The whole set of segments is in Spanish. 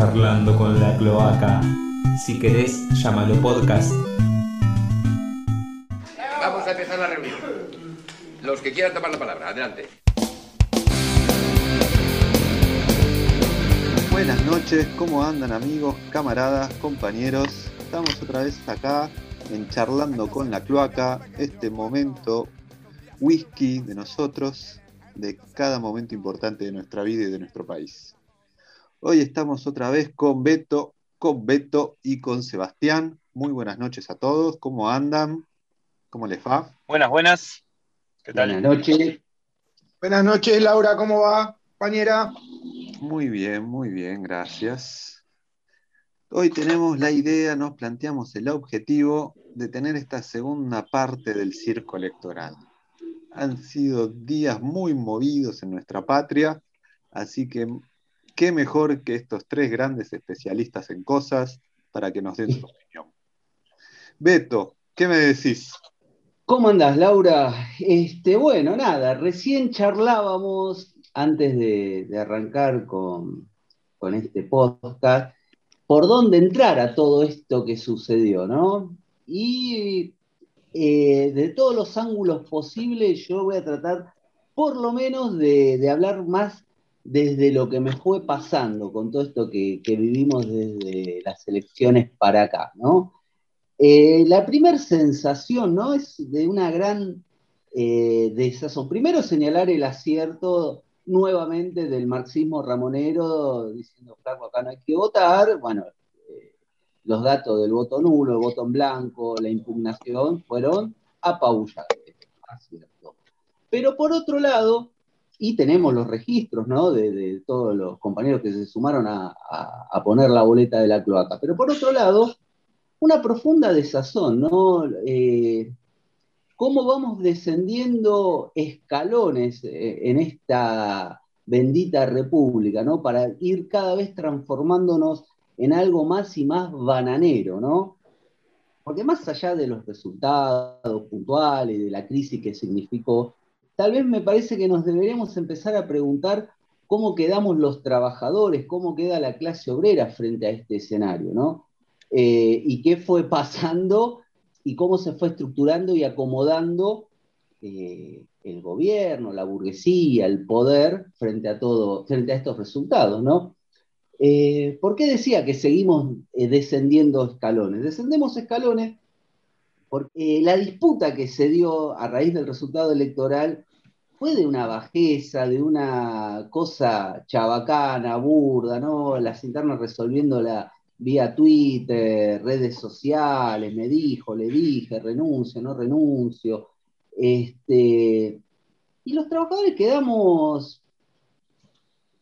charlando con la cloaca. Si querés, llámalo podcast. Vamos a empezar la reunión. Los que quieran tomar la palabra, adelante. Buenas noches, ¿cómo andan amigos, camaradas, compañeros? Estamos otra vez acá en Charlando con la Cloaca, este momento whisky de nosotros, de cada momento importante de nuestra vida y de nuestro país. Hoy estamos otra vez con Beto, con Beto y con Sebastián. Muy buenas noches a todos, ¿cómo andan? ¿Cómo les va? Buenas, buenas. ¿Qué tal? Buenas noches. Buenas noches, Laura, ¿cómo va, compañera? Muy bien, muy bien, gracias. Hoy tenemos la idea, nos planteamos el objetivo de tener esta segunda parte del circo electoral han sido días muy movidos en nuestra patria, así que qué mejor que estos tres grandes especialistas en cosas para que nos den su opinión. Beto, ¿qué me decís? ¿Cómo andás, Laura? Este, bueno, nada, recién charlábamos antes de, arrancar con, con este podcast por dónde entrar a todo esto que sucedió, ¿no? Y eh, de todos los ángulos posibles, yo voy a tratar por lo menos de, hablar más desde lo que me fue pasando con todo esto que, vivimos desde las elecciones para acá, ¿no? Eh, la primera sensación, ¿no? Es de una gran eh, desazón. Primero señalar el acierto nuevamente del marxismo ramonero, diciendo, flaco, acá no hay que votar. Bueno, los datos del voto nulo, el voto en blanco, la impugnación fueron apabullantes. Pero por otro lado, y tenemos los registros ¿no? de, todos los compañeros que se sumaron a, poner la boleta de la cloaca, pero por otro lado, una profunda desazón, ¿no? Eh, cómo vamos descendiendo escalones eh, en esta bendita república, ¿no? Para ir cada vez transformándonos en algo más y más bananero, ¿no? Porque más allá de los resultados puntuales, de la crisis que significó, tal vez me parece que nos deberíamos empezar a preguntar cómo quedamos los trabajadores, cómo queda la clase obrera frente a este escenario, ¿no? Eh, y qué fue pasando y cómo se fue estructurando y acomodando eh, el gobierno, la burguesía, el poder frente a todo, frente a estos resultados, ¿no? Eh, ¿Por qué decía que seguimos descendiendo escalones? Descendemos escalones porque la disputa que se dio a raíz del resultado electoral fue de una bajeza, de una cosa chabacana, burda, ¿no? Las internas resolviéndola vía Twitter, redes sociales, me dijo, le dije, renuncio, no renuncio. Este, y los trabajadores quedamos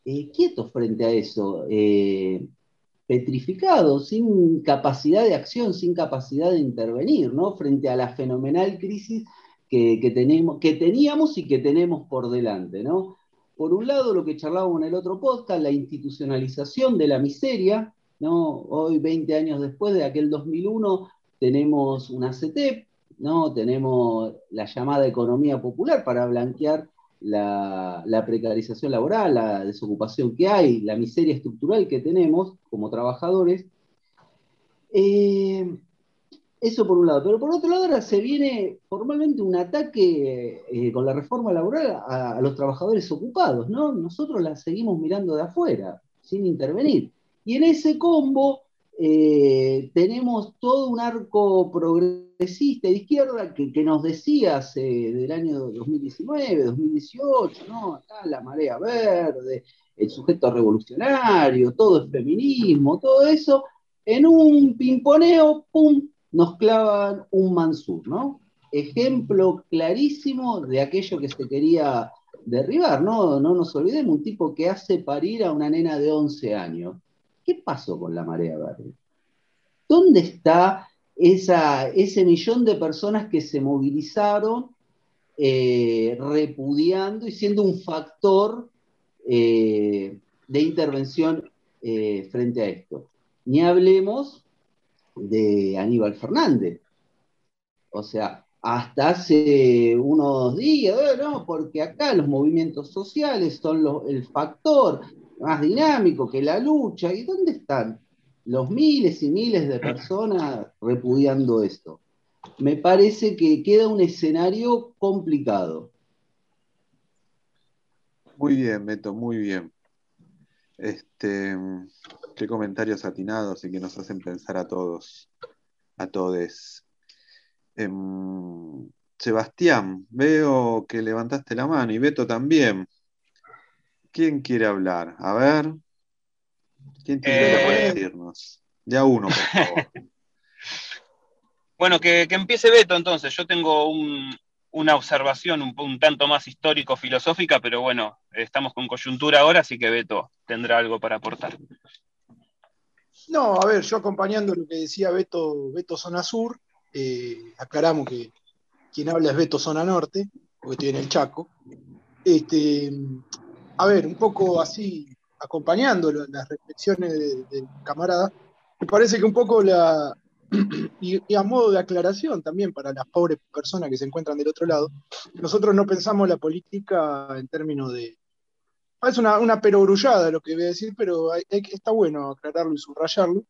eh, quietos frente a eso, eh, petrificados, sin capacidad de acción, sin capacidad de intervenir, ¿no? Frente a la fenomenal crisis que, tenemos, que teníamos y que tenemos por delante, ¿no? Por un lado, lo que charlábamos en el otro podcast, la institucionalización de la miseria, ¿no? Hoy, 20 años después de aquel 2001, tenemos una CETEP, ¿no? Tenemos la llamada economía popular para blanquear la, precarización laboral, la desocupación que hay, la miseria estructural que tenemos como trabajadores. Eh, eso por un lado. Pero por otro lado ahora se viene formalmente un ataque eh, con la reforma laboral a, los trabajadores ocupados, ¿no? Nosotros la seguimos mirando de afuera, sin intervenir. Y en ese combo eh, tenemos todo un arco progresista de izquierda que, nos decía hace del año 2019, 2018, ¿no? Acá la marea verde, el sujeto revolucionario, todo es feminismo, todo eso, en un pimponeo, ¡pum!, nos clavan un Mansur, ¿no? Ejemplo clarísimo de aquello que se quería derribar, ¿no? No nos olvidemos, un tipo que hace parir a una nena de 11 años ¿Qué pasó con la marea verde? ¿Dónde está ese millón de personas que se movilizaron eh, repudiando y siendo un factor eh, de intervención eh, frente a esto? Ni hablemos de Aníbal Fernández. O sea, hasta hace unos días, no, porque acá los movimientos sociales son el factor, más dinámico, que la lucha. ¿Y dónde están los miles y miles de personas repudiando esto? Me parece que queda un escenario complicado. Muy bien, Beto, muy bien. Este, qué comentarios atinados y que nos hacen pensar a todos, a todes. Em, Sebastián, veo que levantaste la mano y Beto también. ¿Quién quiere hablar? A ver. ¿Quién tiene Eh, que decirnos? Ya uno, por favor. Bueno, que, que empiece Beto entonces. Yo tengo un- una observación un, un tanto más histórico-filosófica, pero bueno, estamos con coyuntura ahora, así que Beto tendrá algo para aportar. No, a ver, yo acompañando lo que decía Beto, Beto Zona Sur, eh, aclaramos que quien habla es Beto Zona Norte, porque estoy en el Chaco. Este, a ver, un poco así, acompañando las reflexiones de- del camarada, me parece que un poco la, y a modo de aclaración también para las pobres personas que se encuentran del otro lado, nosotros no pensamos la política en términos de, es una, una perogrullada lo que voy a decir, pero está bueno aclararlo y subrayarlo.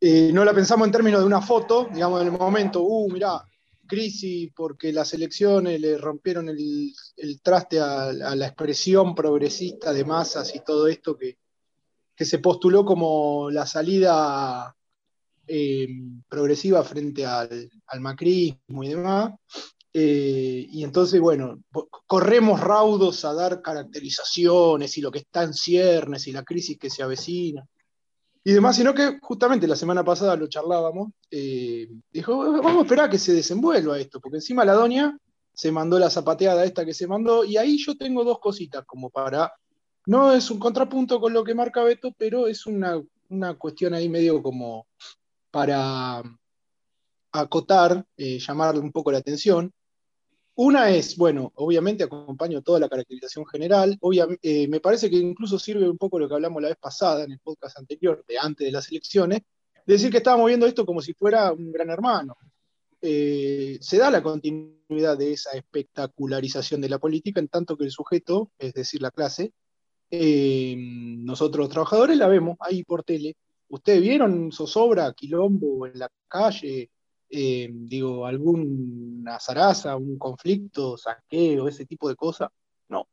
Eh, no la pensamos en términos de una foto, digamos, en el momento, uh, mirá, crisis porque las elecciones le rompieron el, el traste a, a la expresión progresista de masas y todo esto que, que se postuló como la salida eh, progresiva frente al, al macrismo y demás. Eh, y entonces, bueno, corremos raudos a dar caracterizaciones y lo que está en ciernes y la crisis que se avecina y demás, sino que justamente la semana pasada lo charlábamos, eh, dijo, vamos a esperar a que se desenvuelva esto, porque encima la doña se mandó la zapateada esta que se mandó, y ahí yo tengo dos cositas como para, no es un contrapunto con lo que marca Beto, pero es una, una cuestión ahí medio como para acotar, eh, llamarle un poco la atención. Una es, bueno, obviamente acompaño toda la caracterización general. Eh, me parece que incluso sirve un poco lo que hablamos la vez pasada en el podcast anterior, de antes de las elecciones, de decir que estábamos viendo esto como si fuera un gran hermano. Eh, se da la continuidad de esa espectacularización de la política, en tanto que el sujeto, es decir, la clase, eh, nosotros los trabajadores la vemos ahí por tele. ¿Ustedes vieron zozobra, quilombo en la calle? Eh, digo, alguna zaraza, un conflicto, saqueo, ese tipo de cosas. No.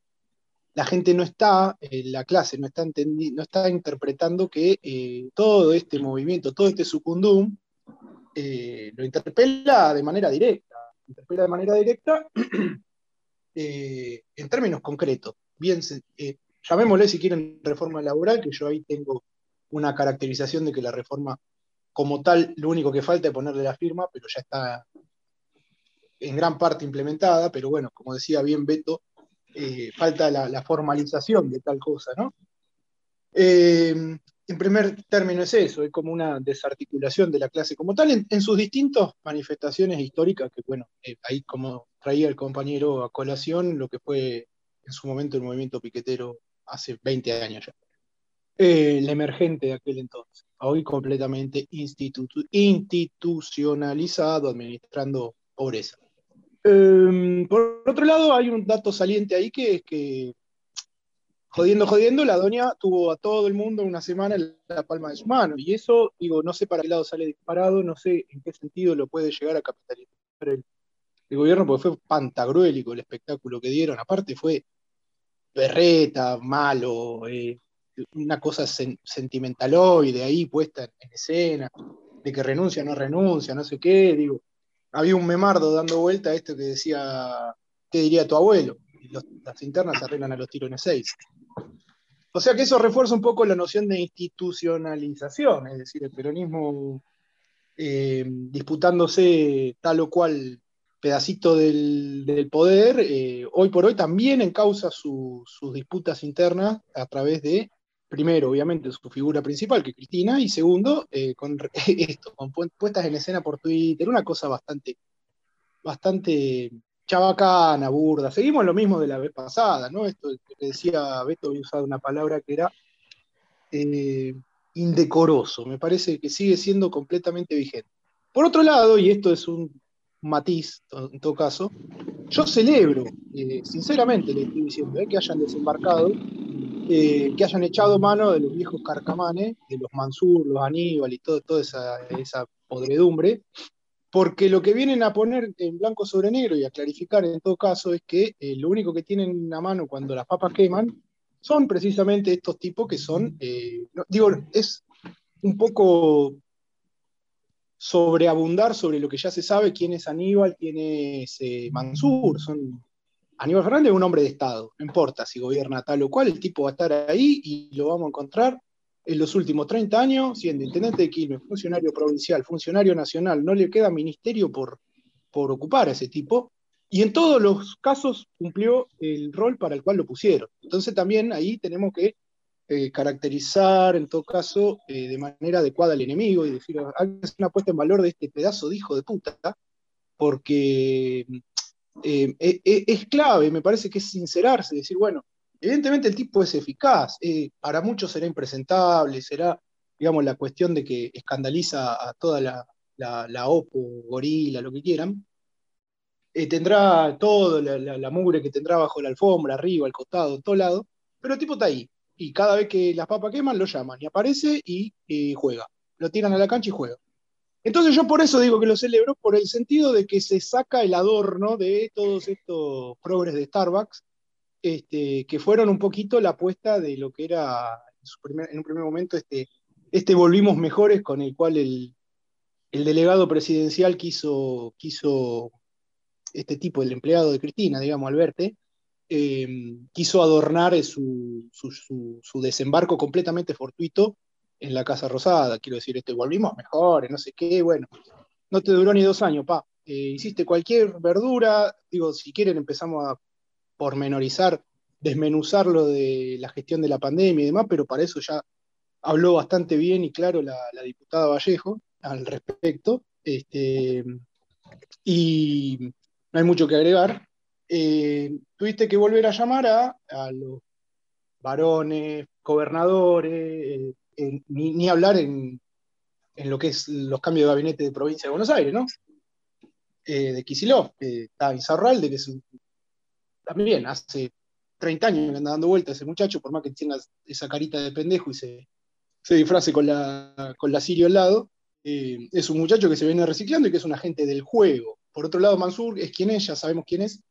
La gente no está, eh, la clase no está, no está interpretando que eh, todo este movimiento, todo este sucundum, lo interpela de manera directa. Interpela de manera directa en términos concretos. Bien, llamémosle si quieren reforma laboral, que yo ahí tengo una caracterización de que la reforma como tal, lo único que falta es ponerle la firma, pero ya está en gran parte implementada, pero bueno, como decía bien Beto, eh, falta la, formalización de tal cosa, ¿no? Eh, en primer término es eso, es como una desarticulación de la clase como tal en, en sus distintas manifestaciones históricas, que bueno, eh, ahí como traía el compañero a colación lo que fue en su momento el movimiento piquetero hace 20 años ya. Eh, el emergente de aquel entonces, hoy completamente institu- institucionalizado, administrando pobreza. Eh, por otro lado, hay un dato saliente ahí que es que, jodiendo, jodiendo, la doña tuvo a todo el mundo una semana en la palma de su mano. Y eso, digo, no sé para qué lado sale disparado, no sé en qué sentido lo puede llegar a capitalizar el, el gobierno, porque fue pantagruélico el espectáculo que dieron. Aparte fue berreta, malo, eh, una cosa sen- sentimentaloide ahí puesta en, en escena, de que renuncia, no renuncia, no sé qué, digo. Había un memardo dando vuelta a esto que decía, ¿qué diría tu abuelo? Los- las internas arreglan a los tirones seis. O sea que eso refuerza un poco la noción de institucionalización, es decir, el peronismo eh, disputándose tal o cual pedacito del, poder, eh, hoy por hoy también encausa su- sus disputas internas a través de, primero, obviamente, su figura principal, que es Cristina, y segundo, eh, con esto, con pu- puestas en escena por Twitter, una cosa bastante, bastante chabacana, burda. Seguimos lo mismo de la vez pasada, ¿no? Esto que decía Beto, había usado una palabra que era eh, indecoroso. Me parece que sigue siendo completamente vigente. Por otro lado, y esto es un matiz en todo caso, yo celebro, eh, sinceramente le estoy diciendo, que hayan desembarcado que hayan echado mano de los viejos carcamanes, de los Mansur, los Aníbal y toda esa, esa podredumbre, porque lo que vienen a poner en blanco sobre negro y a clarificar en todo caso es que eh, lo único que tienen a mano cuando las papas queman son precisamente estos tipos que son, eh, digo, es un poco sobreabundar sobre lo que ya se sabe, quién es Aníbal, quién es eh, Mansur, son... Aníbal Fernández es un hombre de Estado, no importa si gobierna tal o cual, el tipo va a estar ahí y lo vamos a encontrar en los últimos 30 años, siendo intendente de Quilmes, funcionario provincial, funcionario nacional, no le queda ministerio por, por ocupar a ese tipo, y en todos los casos cumplió el rol para el cual lo pusieron. Entonces también ahí tenemos que eh, caracterizar, en todo caso, eh, de manera adecuada al enemigo y decir, que hacer una puesta en valor de este pedazo de hijo de puta, porque eh, es clave, me parece que es sincerarse, decir, bueno, Evidentemente el tipo es eficaz, eh, para muchos será impresentable, será, digamos, la cuestión de que escandaliza a toda la, la, gorila, lo que quieran, eh, tendrá todo, la, mugre que tendrá bajo la alfombra, arriba, al costado, todo lado, pero el tipo está ahí, y cada vez que las papas queman, lo llaman, y aparece y juega, lo tiran a la cancha y juega. Entonces yo por eso digo que lo celebro, por el sentido de que se saca el adorno de todos estos progres de Starbucks, este, que fueron un poquito la apuesta de lo que era en, un primer momento este, este volvimos mejores con el cual el, delegado presidencial quiso, quiso, este tipo, el empleado de Cristina, digamos, Alberte, eh, quiso adornar su, su, desembarco completamente fortuito en la Casa Rosada. Quiero decir, este, volvimos mejores, no sé qué, bueno, no te duró ni dos años, pa. Eh, hiciste cualquier verdura, digo, si quieren empezamos a pormenorizar, desmenuzar lo de la gestión de la pandemia y demás, pero para eso ya habló bastante bien y claro la, diputada Vallejo al respecto. Este, y no hay mucho que agregar. Eh, tuviste que volver a llamar a, los varones, gobernadores, ni, hablar en, lo que es los cambios de gabinete de provincia de Buenos Aires, ¿no? Eh, de Kisilov, que está en de que es un también hace 30 años que anda dando vueltas ese muchacho, por más que tenga esa carita de pendejo y se, se disfrace con la, con la Sirio al lado, eh, es un muchacho que se viene reciclando y que es un agente del juego. Por otro lado, Mansur es quien es, ya sabemos quién es.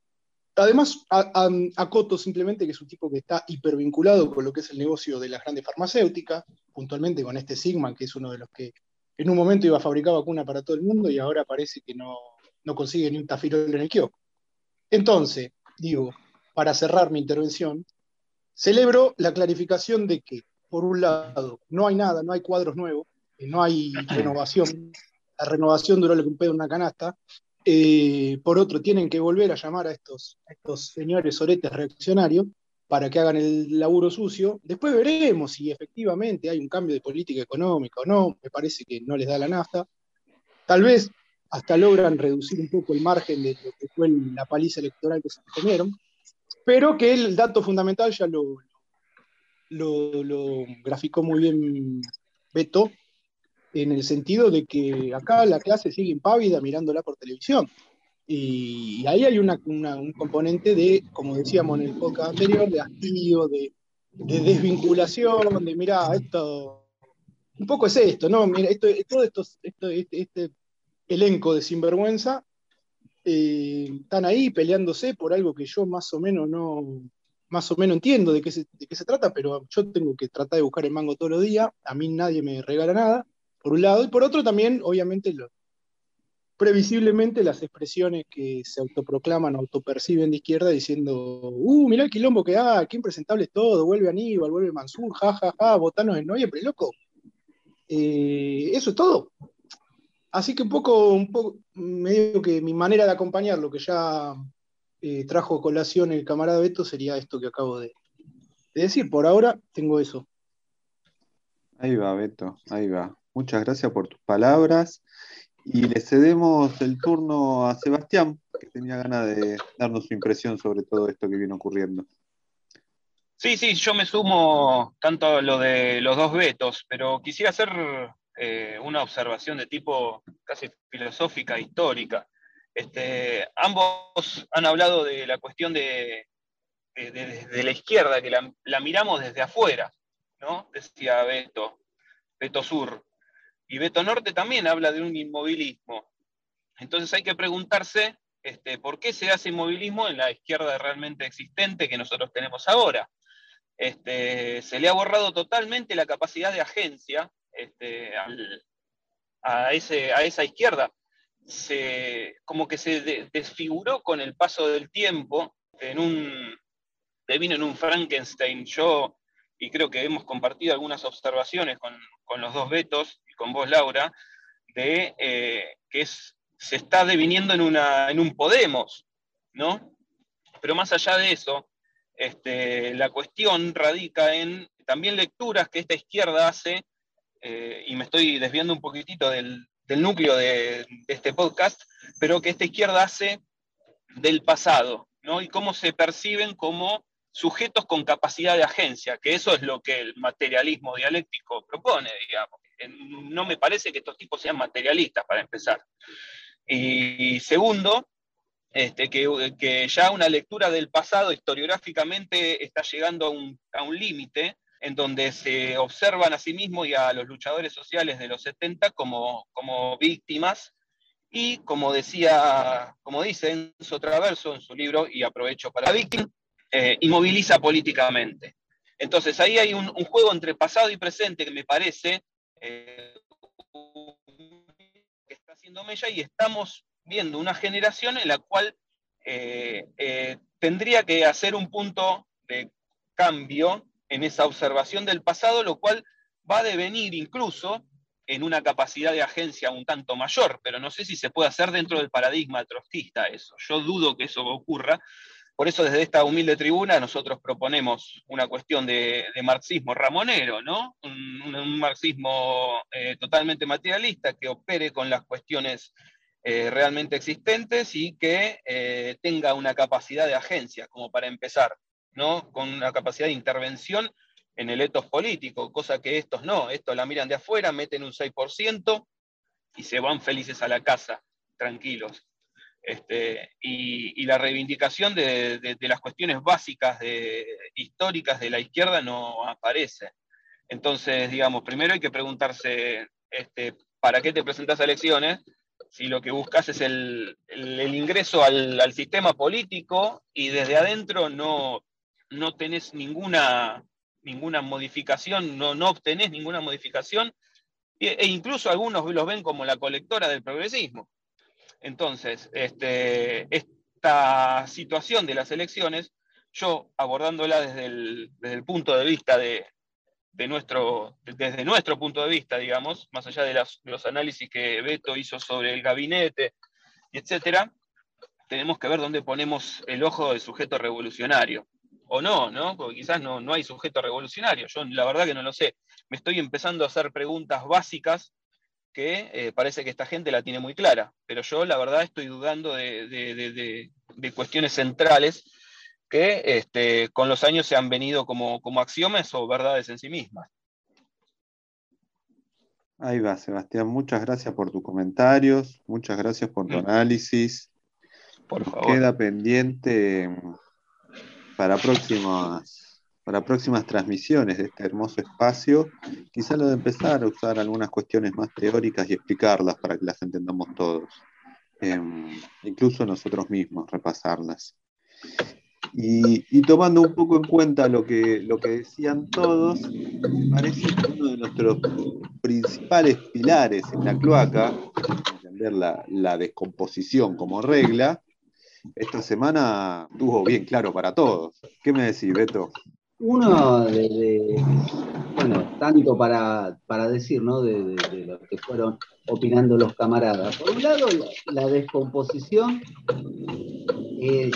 Además, a, Coto simplemente, que es un tipo que está hipervinculado con lo que es el negocio de las grandes farmacéuticas, puntualmente con este Sigma, que es uno de los que en un momento iba a fabricar vacuna para todo el mundo y ahora parece que no, no consigue ni un tafirol en el kiosco. Entonces, digo, para cerrar mi intervención, celebro la clarificación de que, por un lado, no hay nada, no hay cuadros nuevos, no hay renovación, la renovación duró lo que un pedo en una canasta, eh, por otro, tienen que volver a llamar a estos, señores oretes reaccionarios para que hagan el laburo sucio. Después veremos si efectivamente hay un cambio de política económica o no. Me parece que no les da la nafta. Tal vez hasta logran reducir un poco el margen de lo que fue la paliza electoral que se comieron, pero que el dato fundamental ya lo, lo, graficó muy bien Beto, en el sentido de que acá la clase sigue impávida mirándola por televisión. Y, ahí hay una, un componente de, como decíamos en el podcast anterior, de hastío, de, desvinculación, de mira, esto, un poco es esto, ¿no? Mira, esto, todo esto, esto este, este elenco de sinvergüenza eh, están ahí peleándose por algo que yo más o menos no más o menos entiendo de qué, se, de qué se trata, pero yo tengo que tratar de buscar el mango todos los días, a mí nadie me regala nada, por un lado, y por otro también, obviamente, previsiblemente las expresiones que se autoproclaman, autoperciben de izquierda diciendo, uh, mirá el quilombo que hay, qué impresentable es todo, vuelve Aníbal, vuelve Mansur, jajaja, ja, ja, botanos en noviembre, loco. Eh, eso es todo. Así que un poco, un poco, me digo que mi manera de acompañar lo que ya eh, trajo a colación el camarada Beto sería esto que acabo de, decir. Por ahora tengo eso. Ahí va, Beto, ahí va. Muchas gracias por tus palabras. Y le cedemos el turno a Sebastián, que tenía ganas de darnos su impresión sobre todo esto que viene ocurriendo. Sí, sí, yo me sumo tanto a lo de los dos vetos, pero quisiera hacer eh, una observación de tipo casi filosófica, histórica. Este, ambos han hablado de la cuestión de, de, la izquierda, que la, miramos desde afuera, ¿no? Decía Beto, Beto Sur. Y Beto Norte también habla de un inmovilismo. Entonces hay que preguntarse este, por qué se hace inmovilismo en la izquierda realmente existente que nosotros tenemos ahora. Este, se le ha borrado totalmente la capacidad de agencia este, a, esa izquierda. Como que se desfiguró con el paso del tiempo en un, vino en un Frankenstein. Yo, y creo que hemos compartido algunas observaciones con, los dos Betos con vos, Laura, de eh, que es, se está deviniendo en, una, en un Podemos, ¿no? Pero más allá de eso, este, la cuestión radica en también lecturas que esta izquierda hace, eh, y me estoy desviando un poquitito del, núcleo de, de, este podcast, pero que esta izquierda hace del pasado, ¿no? Y cómo se perciben como sujetos con capacidad de agencia, que eso es lo que el materialismo dialéctico propone, digamos. No me parece que estos tipos sean materialistas, para empezar. Y segundo, este, que, ya una lectura del pasado historiográficamente está llegando a un, límite en donde se observan a sí mismos y a los luchadores sociales de los 70 como, como víctimas y como decía, como dice Enzo Traverso en su libro, y aprovecho para víctima, eh, inmoviliza políticamente. Entonces ahí hay un, juego entre pasado y presente que me parece eh, que está haciendo Mella y estamos viendo una generación en la cual eh, tendría que hacer un punto de cambio en esa observación del pasado, lo cual va a devenir incluso en una capacidad de agencia un tanto mayor, pero no sé si se puede hacer dentro del paradigma trotskista eso. Yo dudo que eso ocurra, por eso desde esta humilde tribuna nosotros proponemos una cuestión de, marxismo ramonero, ¿no? Un, marxismo eh, totalmente materialista que opere con las cuestiones eh, realmente existentes y que eh, tenga una capacidad de agencia, como para empezar, ¿no? Con una capacidad de intervención en el etos político, cosa que estos no, estos la miran de afuera, meten un 6% y se van felices a la casa, tranquilos. Este, y, la reivindicación de, las cuestiones básicas de, históricas de la izquierda no aparece. Entonces, digamos, primero hay que preguntarse, este, ¿para qué te presentas a elecciones? Si lo que buscas es el, ingreso al, sistema político y desde adentro no, no tenés ninguna, ninguna modificación, no, no obtenés ninguna modificación, e incluso algunos los ven como la colectora del progresismo. Entonces, este, esta situación de las elecciones, yo abordándola desde el, punto de vista de, nuestro, desde nuestro punto de vista, digamos, más allá de los análisis que Beto hizo sobre el gabinete, etcétera, tenemos que ver dónde ponemos el ojo del sujeto revolucionario. O no, ¿no? Porque quizás no, no hay sujeto revolucionario. Yo la verdad que no lo sé. Me estoy empezando a hacer preguntas básicas que eh, parece que esta gente la tiene muy clara, pero yo la verdad estoy dudando de, cuestiones centrales que este, con los años se han venido como, como axiomas o verdades en sí mismas. Ahí va, Sebastián. Muchas gracias por tus comentarios, muchas gracias por tu mm. análisis. Por favor. Queda pendiente para próximas para próximas transmisiones de este hermoso espacio, quizá lo de empezar a usar algunas cuestiones más teóricas y explicarlas para que las entendamos todos, em, incluso nosotros mismos, repasarlas. Y, tomando un poco en cuenta lo que, lo que decían todos, parece que uno de nuestros principales pilares en la cloaca, entender la, la descomposición como regla, esta semana tuvo bien claro para todos. ¿Qué me decís, Beto? Uno de, bueno, tanto para, decir, ¿no? De, lo que fueron opinando los camaradas. Por un lado, la, descomposición es,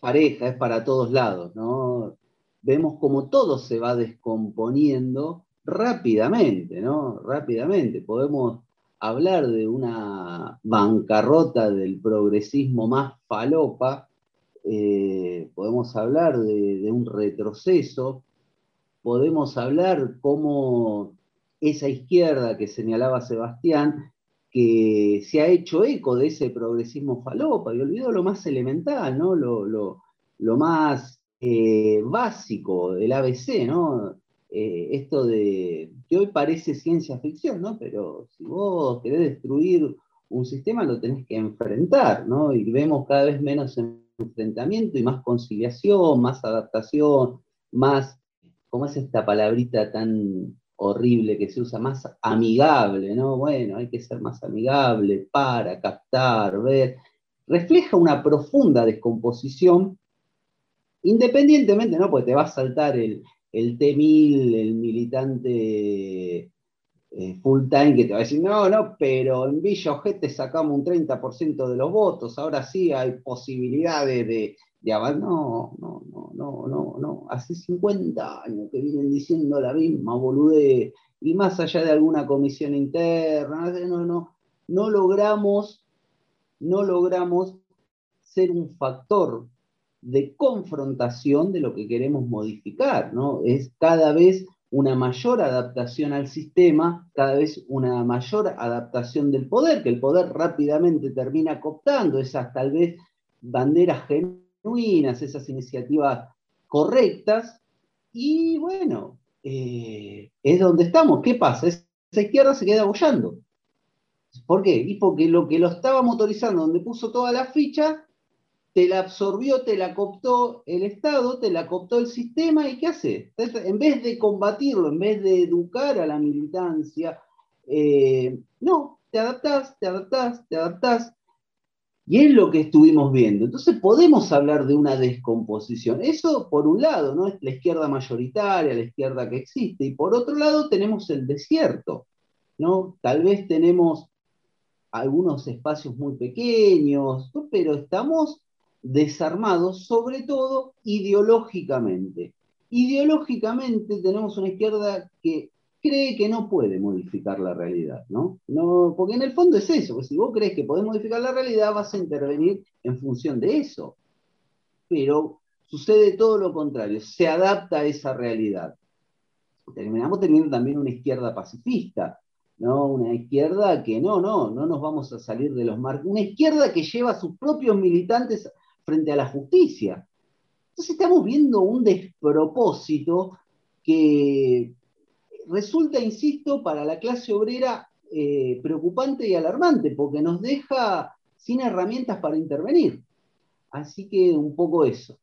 pareja, es para todos lados, ¿no? Vemos como todo se va descomponiendo rápidamente, ¿no? Rápidamente. Podemos hablar de una bancarrota del progresismo más falopa eh, podemos hablar de, un retroceso, podemos hablar cómo esa izquierda que señalaba Sebastián, que se ha hecho eco de ese progresismo falopa y olvidó lo más elemental, ¿no? lo, más eh, básico del ABC, ¿no? Eh, esto de, que hoy parece ciencia ficción, ¿no? Pero si vos querés destruir un sistema, lo tenés que enfrentar, ¿no? Y vemos cada vez menos enfrentamiento y más conciliación, más adaptación, más, ¿cómo es esta palabrita tan horrible que se usa? Más amigable, ¿no? Bueno, hay que ser más amigable para captar, ver. Refleja una profunda descomposición, independientemente, ¿no? Porque te va a saltar el, el T1000, el militante eh, full time que te va a decir, no, no, pero en Villa Ojete sacamos un 30% de los votos, ahora sí hay posibilidades de, de No, no, no, no, no, no. Hace 50 años que vienen diciendo la misma boludez, y más allá de alguna comisión interna, no, no, no logramos, no logramos ser un factor de confrontación de lo que queremos modificar, ¿no? Es cada vez una mayor adaptación al sistema, cada vez una mayor adaptación del poder, que el poder rápidamente termina cooptando esas tal vez banderas genuinas, esas iniciativas correctas, y bueno, eh, es donde estamos. ¿Qué pasa? Esa izquierda se queda abollando. ¿Por qué? Y porque lo que lo estaba motorizando, donde puso toda la ficha, te la absorbió, te la cooptó el Estado, te la cooptó el sistema, ¿y qué hace? En vez de combatirlo, en vez de educar a la militancia, eh, no, te adaptás, te adaptás, te adaptás. Y es lo que estuvimos viendo. Entonces podemos hablar de una descomposición. Eso por un lado, ¿no? Es la izquierda mayoritaria, la izquierda que existe. Y por otro lado tenemos el desierto, ¿no? Tal vez tenemos algunos espacios muy pequeños, pero estamos desarmados, sobre todo ideológicamente. Ideológicamente tenemos una izquierda que cree que no puede modificar la realidad, ¿no? no porque en el fondo es eso, que si vos crees que podés modificar la realidad, vas a intervenir en función de eso. Pero sucede todo lo contrario, se adapta a esa realidad. Terminamos teniendo también una izquierda pacifista, ¿no? Una izquierda que no, no, no nos vamos a salir de los marcos. Una izquierda que lleva a sus propios militantes frente a la justicia. Entonces estamos viendo un despropósito que resulta, insisto, para la clase obrera eh, preocupante y alarmante, porque nos deja sin herramientas para intervenir. Así que un poco eso.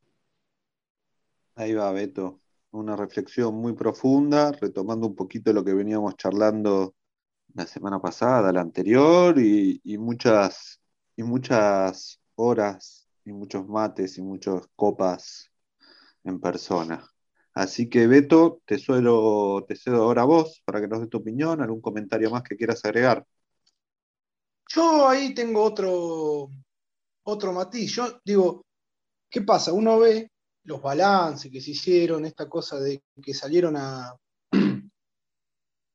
Ahí va, Beto. Una reflexión muy profunda, retomando un poquito lo que veníamos charlando la semana pasada, la anterior, y, muchas, y muchas horas y muchos mates y muchas copas en persona. Así que Beto, te, suelo, te cedo ahora a vos para que nos des tu opinión, algún comentario más que quieras agregar. Yo ahí tengo otro, otro matiz. Yo digo, ¿qué pasa? Uno ve los balances que se hicieron, esta cosa de que salieron a,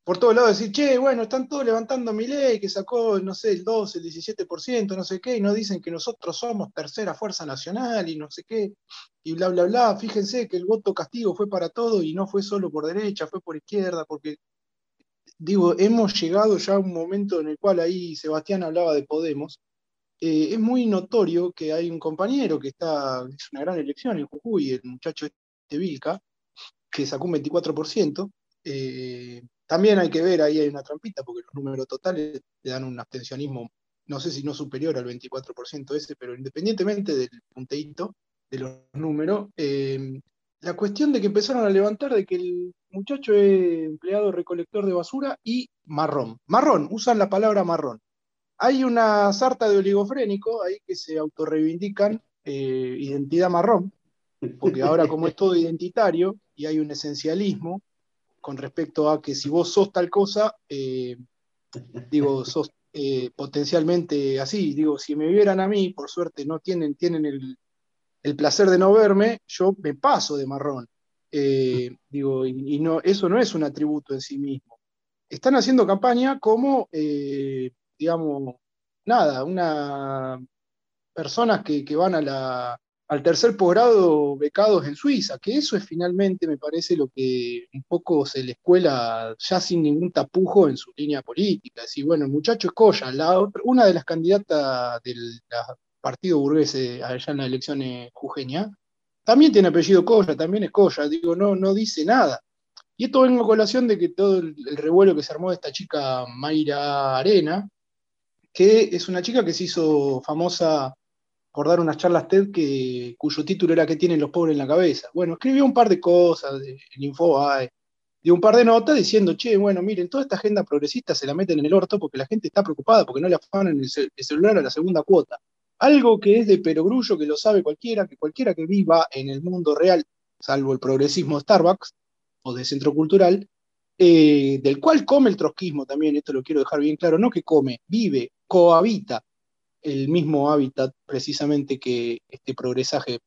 por todos lados decir, che, bueno, están todos levantando mi ley, que sacó, no sé, el 12, el 17%, no sé qué, y no dicen que nosotros somos tercera fuerza nacional y no sé qué, y bla, bla, bla. Fíjense que el voto castigo fue para todo y no fue solo por derecha, fue por izquierda, porque, digo, hemos llegado ya a un momento en el cual ahí Sebastián hablaba de Podemos. Eh, es muy notorio que hay un compañero que está, es una gran elección en Jujuy, el muchacho este Vilca, que sacó un 24%. Eh, también hay que ver, ahí hay una trampita, porque los números totales le dan un abstencionismo, no sé si no superior al 24% ese, pero independientemente del punteíto de los números, eh, la cuestión de que empezaron a levantar de que el muchacho es empleado recolector de basura y marrón. Marrón, usan la palabra marrón. Hay una sarta de oligofrénicos ahí que se autorreivindican eh, identidad marrón, porque ahora como es todo identitario y hay un esencialismo, con respecto a que si vos sos tal cosa, eh, digo, sos eh, potencialmente así. Digo, si me vieran a mí, por suerte no tienen, tienen el, placer de no verme, yo me paso de marrón. Eh, digo, y, no, eso no es un atributo en sí mismo. Están haciendo campaña como, digamos, nada, una personas que van a la, al tercer posgrado becados en Suiza, que eso es finalmente, me parece, lo que un poco se le escuela ya sin ningún tapujo en su línea política. Decir, bueno, el muchacho Escoya, la, una de las candidatas del partido burgués eh, allá en las elecciones jujeña, también tiene apellido Colla, también es Colla, digo, no, no dice nada. Y esto vengo a colación de que todo el, revuelo que se armó de esta chica Mayra Arena, que es una chica que se hizo famosa por dar unas charlas TED que, cuyo título era ¿Qué tienen los pobres en la cabeza? Bueno, escribió un par de cosas en Infobae, dio un par de notas diciendo, che, bueno, miren, toda esta agenda progresista se la meten en el orto porque la gente está preocupada porque no le afanan el, el celular a la segunda cuota. Algo que es de perogrullo, que lo sabe cualquiera, que cualquiera que viva en el mundo real, salvo el progresismo de Starbucks o de centro cultural, eh, del cual come el trotskismo también, esto lo quiero dejar bien claro, no que come, vive, cohabita el mismo hábitat precisamente que este progresaje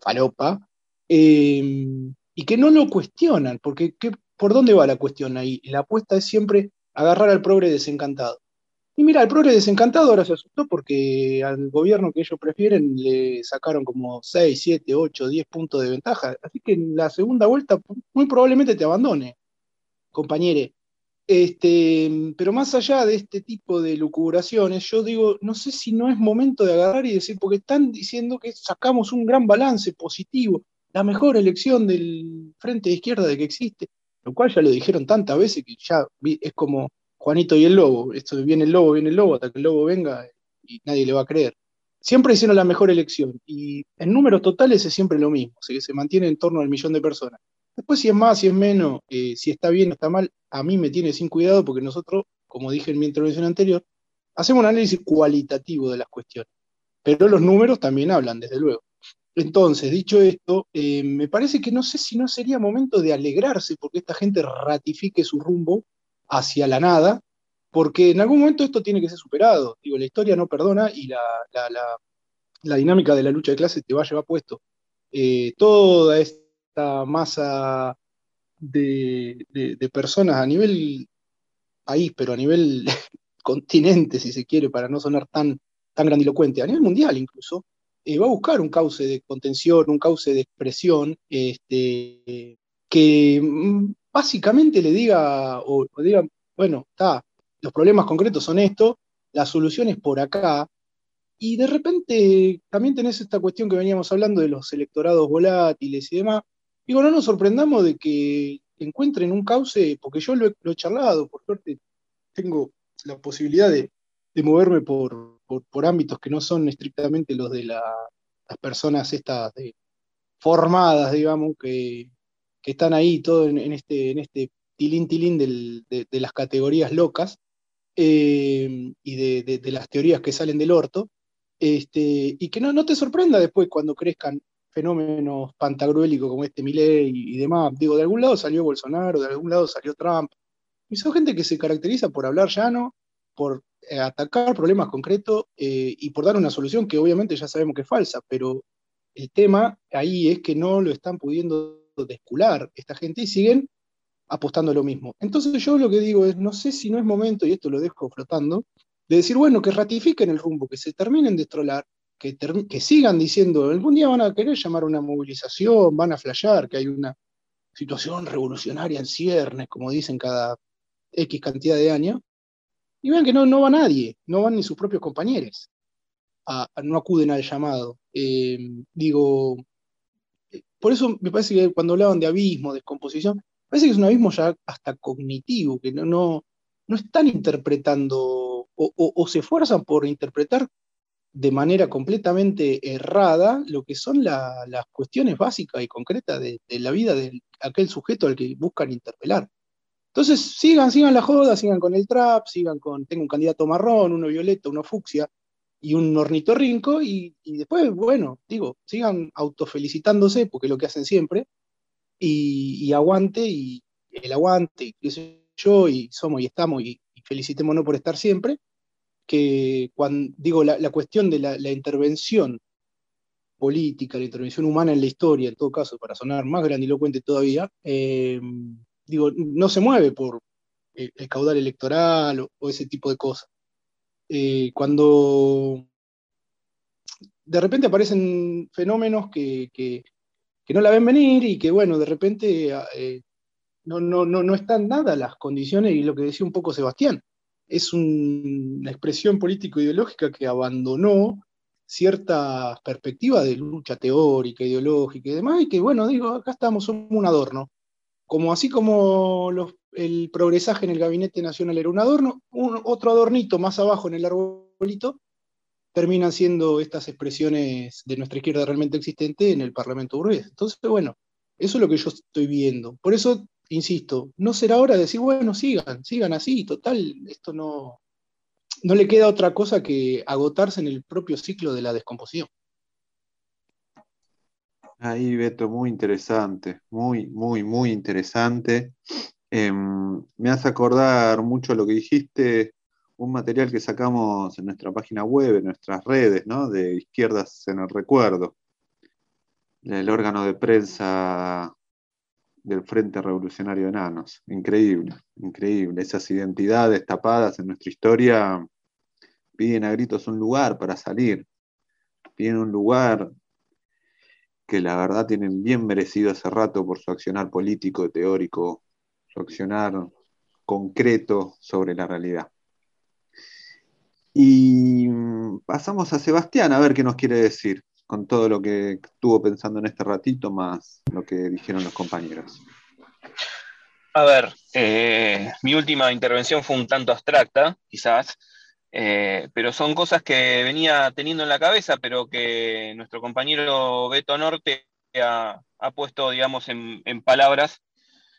falopa, eh, y que no lo cuestionan, porque ¿por dónde va la cuestión ahí? La apuesta es siempre agarrar al progre desencantado. Y mira, el progre desencantado ahora se asustó porque al gobierno que ellos prefieren le sacaron como 6, 7, 8, 10 puntos de ventaja. Así que en la segunda vuelta muy probablemente te abandone, compañere. Este, pero más allá de este tipo de lucubraciones, yo digo, no sé si no es momento de agarrar y decir, porque están diciendo que sacamos un gran balance positivo, la mejor elección del frente de izquierda de que existe, lo cual ya lo dijeron tantas veces que ya es como Juanito y el lobo, esto viene el lobo, viene el lobo, hasta que el lobo venga y nadie le va a creer. Siempre hicieron la mejor elección y en números totales es siempre lo mismo, o se mantiene en torno al millón de personas. Después si es más, si es menos, eh, si está bien o está mal, a mí me tiene sin cuidado porque nosotros, como dije en mi intervención anterior, hacemos un análisis cualitativo de las cuestiones, pero los números también hablan, desde luego. Entonces, dicho esto, eh, me parece que no sé si no sería momento de alegrarse porque esta gente ratifique su rumbo hacia la nada, porque en algún momento esto tiene que ser superado. Digo, la historia no perdona y la, dinámica de la lucha de clases te va a llevar puesto. Eh, toda esta masa de, personas a nivel país, pero a nivel continente, si se quiere, para no sonar tan, tan grandilocuente, a nivel mundial incluso, eh, va a buscar un cauce de contención, un cauce de expresión, este, que mm, básicamente le diga, o, diga, bueno, está, los problemas concretos son estos, la solución es por acá, y de repente también tenés esta cuestión que veníamos hablando de los electorados volátiles y demás. Digo, no nos sorprendamos de que encuentren un cauce, porque yo lo he, charlado, por suerte tengo la posibilidad de, moverme por, por, ámbitos que no son estrictamente los de las personas estas formadas, digamos, que, que están ahí todo en, este, en este tilín tilín de, las categorías locas eh, y de, las teorías que salen del orto, este, y que no, no te sorprenda después cuando crezcan fenómenos pantagruélicos como este Millet y, demás. Digo, de algún lado salió Bolsonaro, de algún lado salió Trump, y son gente que se caracteriza por hablar llano, por eh, atacar problemas concretos eh, y por dar una solución que obviamente ya sabemos que es falsa, pero el tema ahí es que no lo están pudiendo de escular esta gente y siguen apostando a lo mismo. Entonces yo lo que digo es, no sé si no es momento, y esto lo dejo flotando, de decir, bueno, que ratifiquen el rumbo, que se terminen de estrolar, que, sigan diciendo, algún día van a querer llamar a una movilización, van a flashear que hay una situación revolucionaria en ciernes, como dicen cada X cantidad de años, y vean que no, no va nadie, no van ni sus propios compañeros, no acuden al llamado. Eh, digo, por eso me parece que cuando hablaban de abismo, descomposición, parece que es un abismo ya hasta cognitivo, que no, no, están interpretando o, se esfuerzan por interpretar de manera completamente errada lo que son las cuestiones básicas y concretas de, la vida de aquel sujeto al que buscan interpelar. Entonces, sigan, sigan la joda, sigan con el trap, sigan con, tengo un candidato marrón, uno violeta, uno fucsia, y un ornitorrinco y, y después, bueno, digo, sigan autofelicitándose, porque es lo que hacen siempre, y, aguante, y el aguante, y qué sé yo, y somos y estamos, y, felicitémonos por estar siempre, que cuando digo la, cuestión de la, intervención política, la intervención humana en la historia, en todo caso, para sonar más grandilocuente todavía, eh, digo, no se mueve por el, caudal electoral o, ese tipo de cosas. Eh, cuando de repente aparecen fenómenos que, no la ven venir y que, bueno, de repente eh, no, no, no, no están dadas las condiciones y lo que decía un poco Sebastián, es una expresión político-ideológica que abandonó ciertas perspectivas de lucha teórica, ideológica y demás, y que bueno, digo, acá estamos, somos un adorno. Como así como el progresaje en el Gabinete Nacional era un adorno, otro adornito más abajo en el arbolito terminan siendo estas expresiones de nuestra izquierda realmente existente en el Parlamento burgués. Entonces, bueno, eso es lo que yo estoy viendo. Por eso, insisto, no será hora de decir, bueno, sigan, sigan así, total, esto no, no le queda otra cosa que agotarse en el propio ciclo de la descomposición. Ahí, Beto, muy interesante, muy, muy, muy interesante. Em, me hace acordar mucho lo que dijiste un material que sacamos en nuestra página web, en nuestras redes, ¿no? De Izquierdas en el Recuerdo, el órgano de prensa del Frente Revolucionario de Enanos. Increíble, increíble. Esas identidades tapadas en nuestra historia piden a gritos un lugar para salir, piden un lugar que la verdad tienen bien merecido hace rato por su accionar político, teórico, su accionar concreto sobre la realidad. Y mm, pasamos a Sebastián a ver qué nos quiere decir con todo lo que estuvo pensando en este ratito, más lo que dijeron los compañeros. A ver, eh, mi última intervención fue un tanto abstracta, quizás, eh, pero son cosas que venía teniendo en la cabeza, pero que nuestro compañero Beto Norte ha, puesto, digamos, en, palabras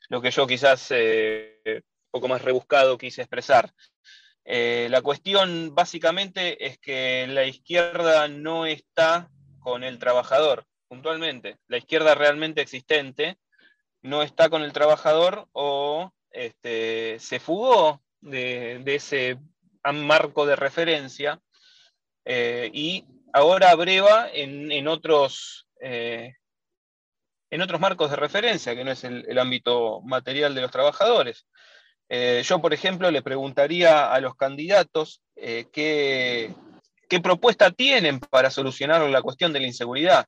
lo que yo quizás un eh, poco más rebuscado quise expresar. La cuestión básicamente es que la izquierda no está con el trabajador, puntualmente. La izquierda realmente existente no está con el trabajador o este, se fugó de, ese marco de referencia eh, y ahora breva en, otros, eh, en otros marcos de referencia, que no es el ámbito material de los trabajadores. Eh, yo, por ejemplo, le preguntaría a los candidatos eh, qué, propuesta tienen para solucionar la cuestión de la inseguridad,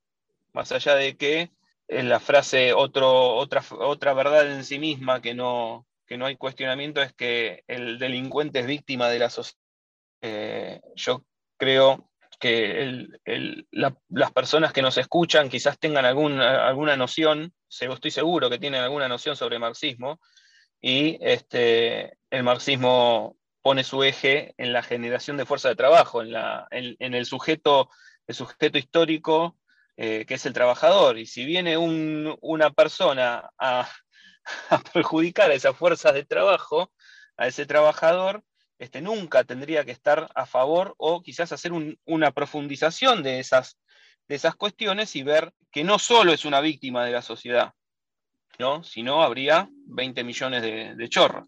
más allá de que es la frase otro, otra, otra verdad en sí misma que no, que no hay cuestionamiento es que el delincuente es víctima de la sociedad. Eh, yo creo que las personas que nos escuchan quizás tengan alguna noción, estoy seguro que tienen alguna noción sobre marxismo, y este, el marxismo pone su eje en la generación de fuerza de trabajo, en, el, sujeto, histórico eh, que es el trabajador. Y si viene una persona a, perjudicar a esa fuerza de trabajo, a ese trabajador, este, nunca tendría que estar a favor o quizás hacer una profundización de esas, de esas cuestiones y ver que no solo es una víctima de la sociedad, ¿no? Si no, habría 20 millones de, chorros,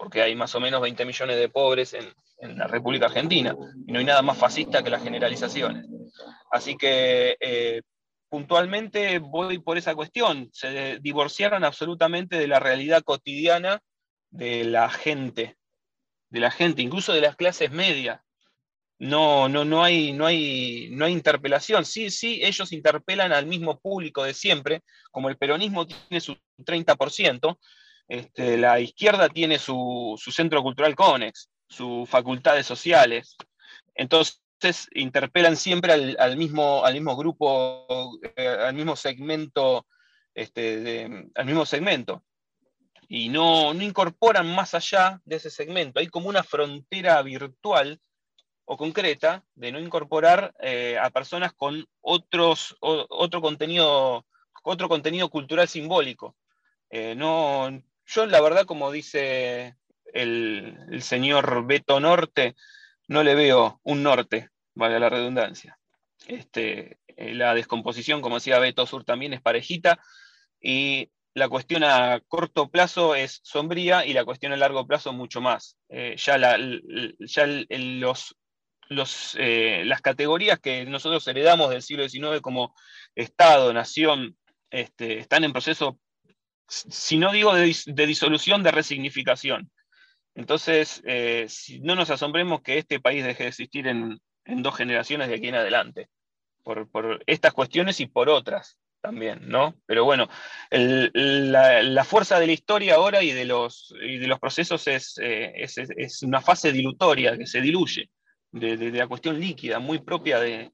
porque hay más o menos 20 millones de pobres en, la República Argentina, y no hay nada más fascista que las generalizaciones. Así que eh, puntualmente voy por esa cuestión, se divorciaron absolutamente de la realidad cotidiana de la gente, de la gente, incluso de las clases medias no, no, no, hay, no, hay, no hay interpelación. Sí, sí, ellos interpelan al mismo público de siempre, como el peronismo tiene su 30%, este, la izquierda tiene su, centro cultural CONEX, sus facultades sociales. Entonces, interpelan siempre al, mismo, al mismo grupo, eh, al mismo segmento, este, al mismo segmento. Y no, no incorporan más allá de ese segmento. Hay como una frontera virtual o concreta de no incorporar eh, a personas con otros, otro, contenido, otro contenido cultural simbólico. Eh, no, yo la verdad, como dice el, señor Beto Norte, no le veo un norte, vale la redundancia. Este, eh, la descomposición, como decía Beto Sur, también es parejita y la cuestión a corto plazo es sombría y la cuestión a largo plazo mucho más. ya, ya los eh, las categorías que nosotros heredamos del siglo XIX como Estado, nación, este, están en proceso, si no digo de, disolución, de resignificación. Entonces, eh, no nos asombremos que este país deje de existir en, dos generaciones de aquí en adelante, por, estas cuestiones y por otras también, ¿no? Pero bueno, la, fuerza de la historia ahora y de los, procesos es, eh, es, una fase dilutoria que se diluye de, la cuestión líquida, muy propia de,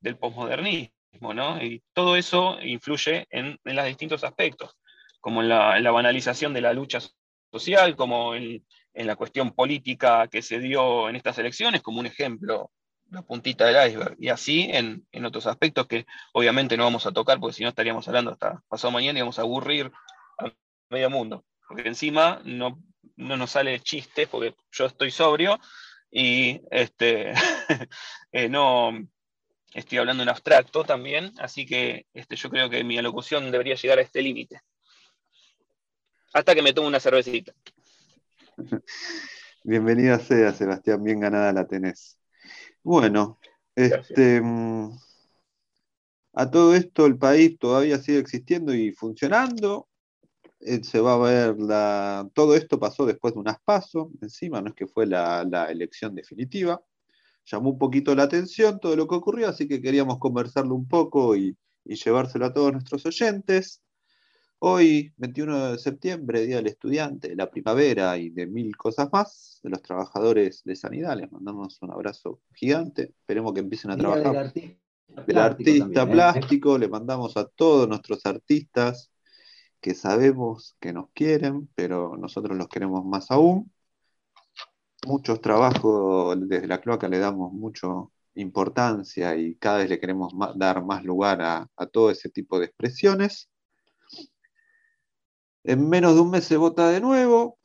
del posmodernismo, ¿no? Y todo eso influye en los distintos aspectos, como en la, banalización de la lucha social, como en, la cuestión política que se dio en estas elecciones, como un ejemplo, la puntita del iceberg, y así en, otros aspectos que obviamente no vamos a tocar, porque si no estaríamos hablando hasta pasado mañana y vamos a aburrir a medio mundo, porque encima no, no nos sale chiste, porque yo estoy sobrio y este, eh, no estoy hablando en abstracto también, así que este, yo creo que mi alocución debería llegar a este límite. Hasta que me tome una cervecita. Bienvenida sea, Sebastián, bien ganada la tenés. Bueno, este, mm, a todo esto el país todavía sigue existiendo y funcionando. Eh, se va a ver la. Todo esto pasó después de unas pasos, encima, no es que fue la, elección definitiva. Llamó un poquito la atención todo lo que ocurrió, así que queríamos conversarlo un poco y, llevárselo a todos nuestros oyentes. Hoy, 21 de septiembre, Día del Estudiante, de la primavera y de mil cosas más, de los trabajadores de sanidad, les mandamos un abrazo gigante. Esperemos que empiecen a trabajar. Del artista, ¿eh? plástico, le mandamos a todos nuestros artistas, que sabemos que nos quieren, pero nosotros los queremos más aún. Muchos trabajos desde la cloaca le damos mucha importancia y cada vez le queremos dar más lugar a, todo ese tipo de expresiones. En menos de un mes se vota de nuevo.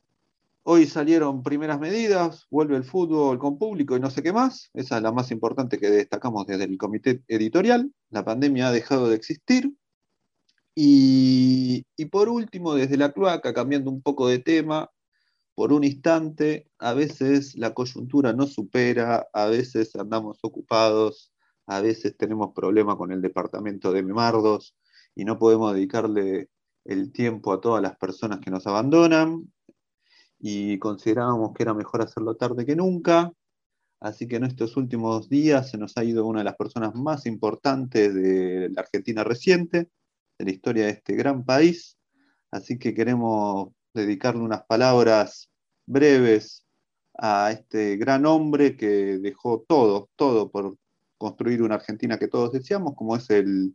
Hoy salieron primeras medidas, vuelve el fútbol con público y no sé qué más. Esa es la más importante que destacamos desde el comité editorial. La pandemia ha dejado de existir. Y, por último, desde la cloaca, cambiando un poco de tema, por un instante, a veces la coyuntura no supera, a veces andamos ocupados, a veces tenemos problemas con el departamento de Memardos y no podemos dedicarle el tiempo a todas las personas que nos abandonan y considerábamos que era mejor hacerlo tarde que nunca. Así que en estos últimos días se nos ha ido una de las personas más importantes de la Argentina reciente, de la historia de este gran país. Así que queremos dedicarle unas palabras breves a este gran hombre que dejó todo, todo por construir una Argentina que todos deseamos, como es el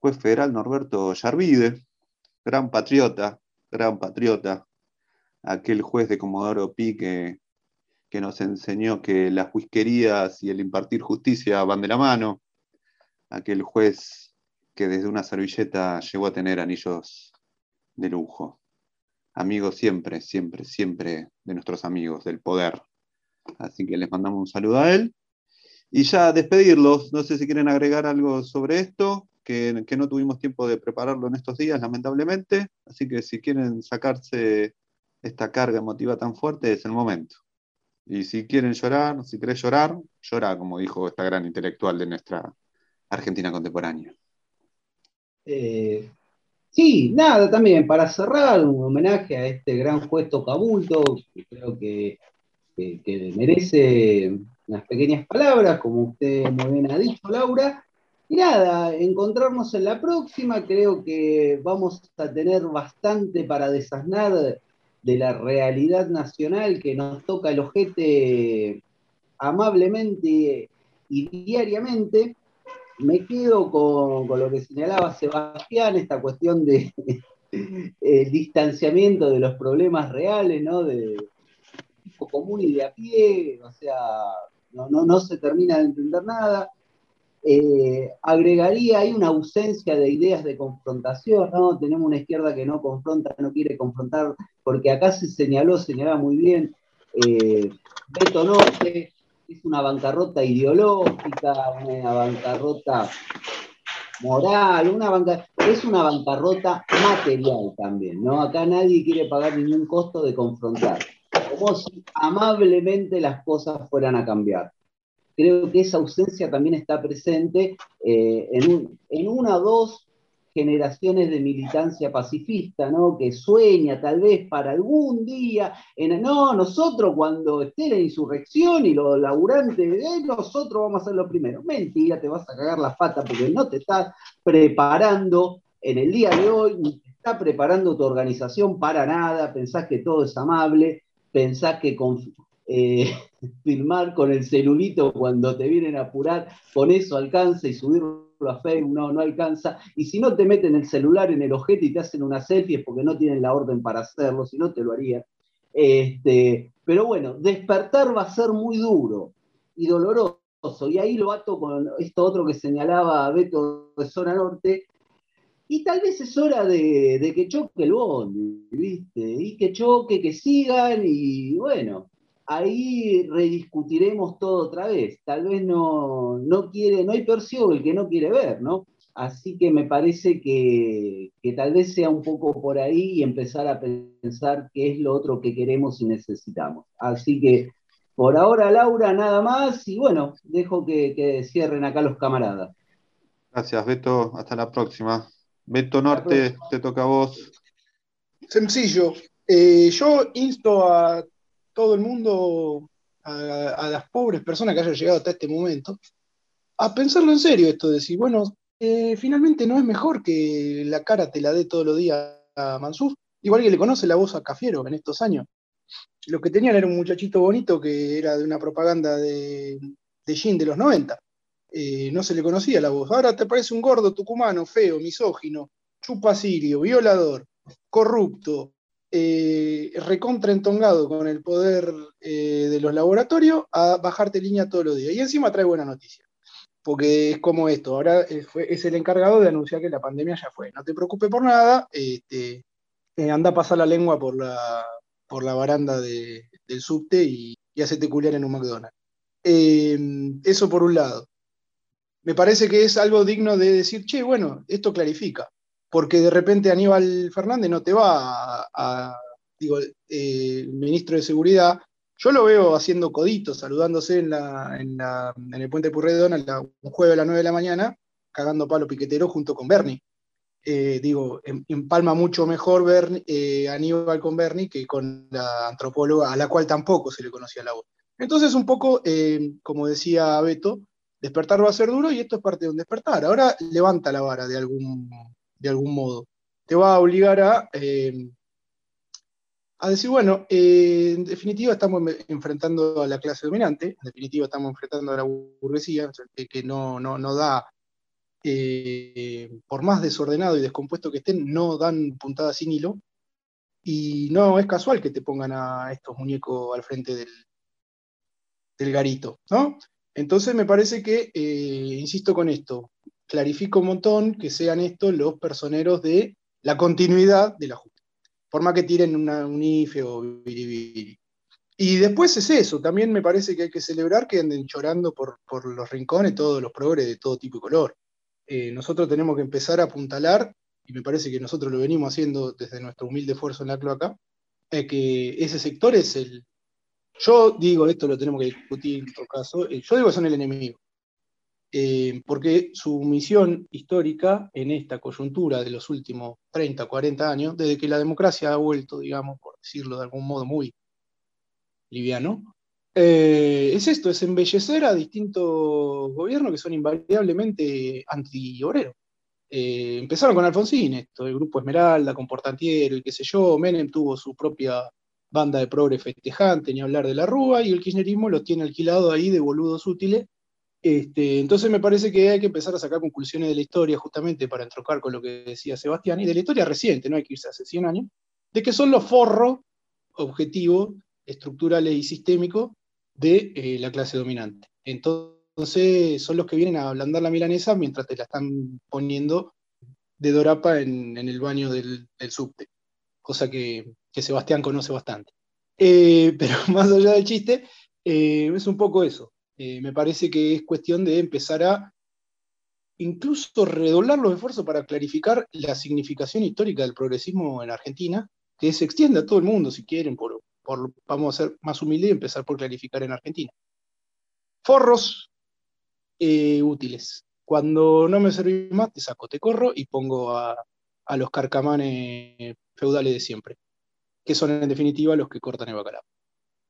juez federal Norberto Yarvide, gran patriota, gran patriota, aquel juez de Comodoro Pi que, que nos enseñó que las whiskerías y el impartir justicia van de la mano, aquel juez que desde una servilleta llegó a tener anillos de lujo. Amigos siempre, siempre, siempre de nuestros amigos, del poder. Así que les mandamos un saludo a él. Y ya despedirlos, no sé si quieren agregar algo sobre esto, que, que no tuvimos tiempo de prepararlo en estos días, lamentablemente. Así que si quieren sacarse esta carga emotiva tan fuerte, es el momento. Y si quieren llorar, si querés llorar, llora, como dijo esta gran intelectual de nuestra Argentina contemporánea. Eh, sí, nada, también para cerrar, un homenaje a este gran juez Tocabulto, que creo que, merece unas pequeñas palabras, como usted muy bien ha dicho, Laura. Y nada, encontrarnos en la próxima, creo que vamos a tener bastante para desasnar de la realidad nacional que nos toca el ojete amablemente y diariamente me quedo con, lo que señalaba Sebastián, esta cuestión de distanciamiento de los problemas reales, ¿no? De tipo común y de a pie, o sea, no, no, se termina de entender nada. Eh, agregaría ahí una ausencia de ideas de confrontación, ¿no? Tenemos una izquierda que no confronta, no quiere confrontar, porque acá se señaló, señalaba muy bien, eh, Beto Norte, es una bancarrota ideológica, una bancarrota moral, una es una bancarrota material también, ¿no? Acá nadie quiere pagar ningún costo de confrontar, como si amablemente las cosas fueran a cambiar. Creo que esa ausencia también está presente eh, en, una o dos generaciones de militancia pacifista, ¿no? Que sueña tal vez para algún día, en, no, nosotros cuando esté la insurrección y los laburantes, nosotros vamos a ser los primeros. Mentira, te vas a cagar la pata porque no te estás preparando en el día de hoy, ni te está preparando tu organización para nada, pensás que todo es amable, pensás que eh, filmar con el celulito cuando te vienen a apurar, con eso alcanza y subirlo a Facebook no, no alcanza. Y si no te meten el celular en el objeto y te hacen una selfie es porque no tienen la orden para hacerlo, si no te lo harían. Este, pero bueno, despertar va a ser muy duro y doloroso. Y ahí lo ato con esto otro que señalaba Beto de Zona Norte, y tal vez es hora de, que choque el bondi, ¿viste? Y que choque, que sigan, y bueno, ahí rediscutiremos todo otra vez. Tal vez no, no quiere, no hay percibo el que no quiere ver, ¿no? Así que me parece que, que, tal vez sea un poco por ahí y empezar a pensar qué es lo otro que queremos y necesitamos. Así que por ahora, Laura, nada más. Y bueno, dejo que, que cierren acá los camaradas. Gracias, Beto. Hasta la próxima. Beto Norte, te toca a vos. Sencillo. Eh, yo insto a todo el mundo, a, las pobres personas que hayan llegado hasta este momento, a pensarlo en serio esto, de decir, bueno, eh, finalmente no es mejor que la cara te la dé todos los días a Mansur, igual que le conoce la voz a Cafiero en estos años. Lo que tenían era un muchachito bonito que era de una propaganda de, de Jean de los 90. Eh, no se le conocía la voz. Ahora te parece un gordo tucumano, feo, misógino, chupacirio, violador, corrupto, eh, recontraentongado con el poder eh, de los laboratorios a bajarte línea todos los días. Y encima trae buena noticia. Porque es como esto, ahora es, el encargado de anunciar que la pandemia ya fue. No te preocupes por nada, este, anda a pasar la lengua por la, por la baranda del subte y, y hacete culiar en un McDonald's. eso por un lado me parece que es algo digno de decir, che, bueno, esto clarifica, porque de repente Aníbal Fernández no te va a, digo, eh, ministro de Seguridad, yo lo veo haciendo coditos, saludándose en, el puente Purredón un jueves a las 9 de la mañana, cagando palo piquetero junto con Bernie. Eh, digo, empalma mucho mejor eh, Aníbal con Bernie que con la antropóloga, a la cual tampoco se le conocía la voz. Entonces, un poco, como decía Beto, Despertar va a ser duro y esto es parte de un despertar. Ahora levanta la vara de algún, de algún modo. Te va a obligar a, eh, a decir, bueno, eh, en definitiva estamos enfrentando a la clase dominante, en definitiva estamos enfrentando a la burguesía, que, no, no, da, eh, por más desordenado y descompuesto que estén, no dan puntadas sin hilo. Y no es casual que te pongan a estos muñecos al frente del, del garito, ¿no? Entonces me parece que, insisto con esto, clarifico un montón que sean estos los personeros de la continuidad de la Junta. Forma que tiren un IFE. Y después es eso, también me parece que hay que celebrar que anden llorando por, los rincones todos los progres de todo tipo y color. Eh, nosotros tenemos que empezar a apuntalar, y me parece que nosotros lo venimos haciendo desde nuestro humilde esfuerzo en la cloaca, eh, que ese sector es el, yo digo, esto lo tenemos que discutir en otro caso, eh, yo digo que son el enemigo, eh, porque su misión histórica en esta coyuntura de los últimos 30, 40 años, desde que la democracia ha vuelto, digamos, por decirlo de algún modo muy liviano, eh, es esto, es embellecer a distintos gobiernos que son invariablemente anti-obreros. empezaron con Alfonsín, esto, el grupo Esmeralda, con Portantiero y qué sé yo, Menem tuvo su propia banda de progre festejante, ni hablar de la Rúa, y el kirchnerismo lo tiene alquilado ahí de boludos útiles. Este, entonces me parece que hay que empezar a sacar conclusiones de la historia justamente para entrocar con lo que decía Sebastián, y de la historia reciente, no hay que irse hace 100 años, de que son los forros objetivos, estructurales y sistémicos de eh, la clase dominante. Entonces son los que vienen a ablandar la milanesa mientras te la están poniendo de dorapa en, el baño del, subte, cosa que que Sebastián conoce bastante. Eh, pero más allá del chiste, eh, es un poco eso. Eh, me parece que es cuestión de empezar a incluso redoblar los esfuerzos para clarificar la significación histórica del progresismo en Argentina, que se extienda a todo el mundo, si quieren, por, vamos a ser más humildes y empezar por clarificar en Argentina. Forros útiles. Cuando no me serví más, te saco, te corro y pongo a, a los carcamanes feudales de siempre que son en definitiva los que cortan el bacalao.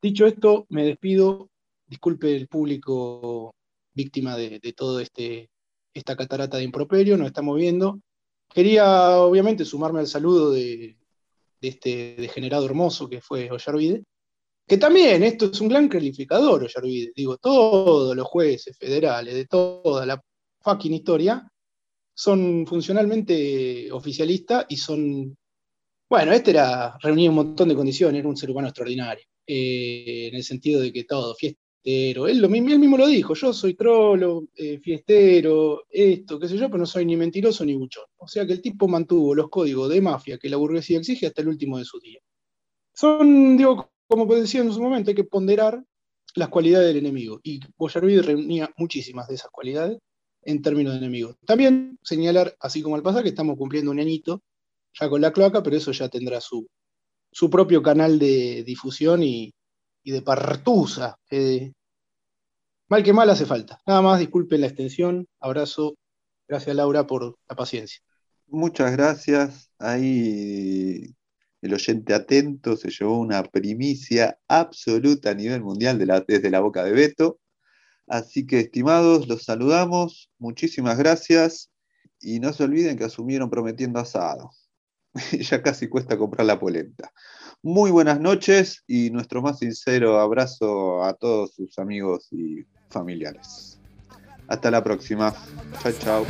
Dicho esto, me despido. Disculpe el público víctima de, todo este, esta catarata de improperio, nos estamos viendo. Quería, obviamente, sumarme al saludo de, este degenerado hermoso que fue Ollarvide. Que también esto es un gran calificador, Ollarvide. Digo, todos los jueces federales de toda la fucking historia son funcionalmente oficialistas y son. Bueno, este era, reunía un montón de condiciones, era un ser humano extraordinario. Eh, en el sentido de que todo, él, mismo lo dijo, yo soy trolo, eh, fiestero, esto, qué sé yo, pero no soy ni mentiroso ni buchón. O sea que el tipo mantuvo los códigos de mafia que la burguesía exige hasta el último de su día. Son, digo, como decía en su momento, hay que ponderar las cualidades del enemigo. Y Boyarvide reunía muchísimas de esas cualidades en términos de enemigo. También señalar, así como al pasar, que estamos cumpliendo un añito ya con la cloaca, pero eso ya tendrá su propio canal de difusión y, de partusa. mal que mal hace falta. Nada más, disculpen la extensión. Abrazo. Gracias, Laura, por la paciencia. Muchas gracias. Ahí el oyente atento se llevó una primicia absoluta a nivel mundial desde la boca de Beto. Así que, estimados, los saludamos. Muchísimas gracias. Y no se olviden que asumieron prometiendo asado. ya casi cuesta comprar la polenta. Muy buenas noches y nuestro más sincero abrazo a todos sus amigos y familiares. Hasta la próxima. Chao, chao.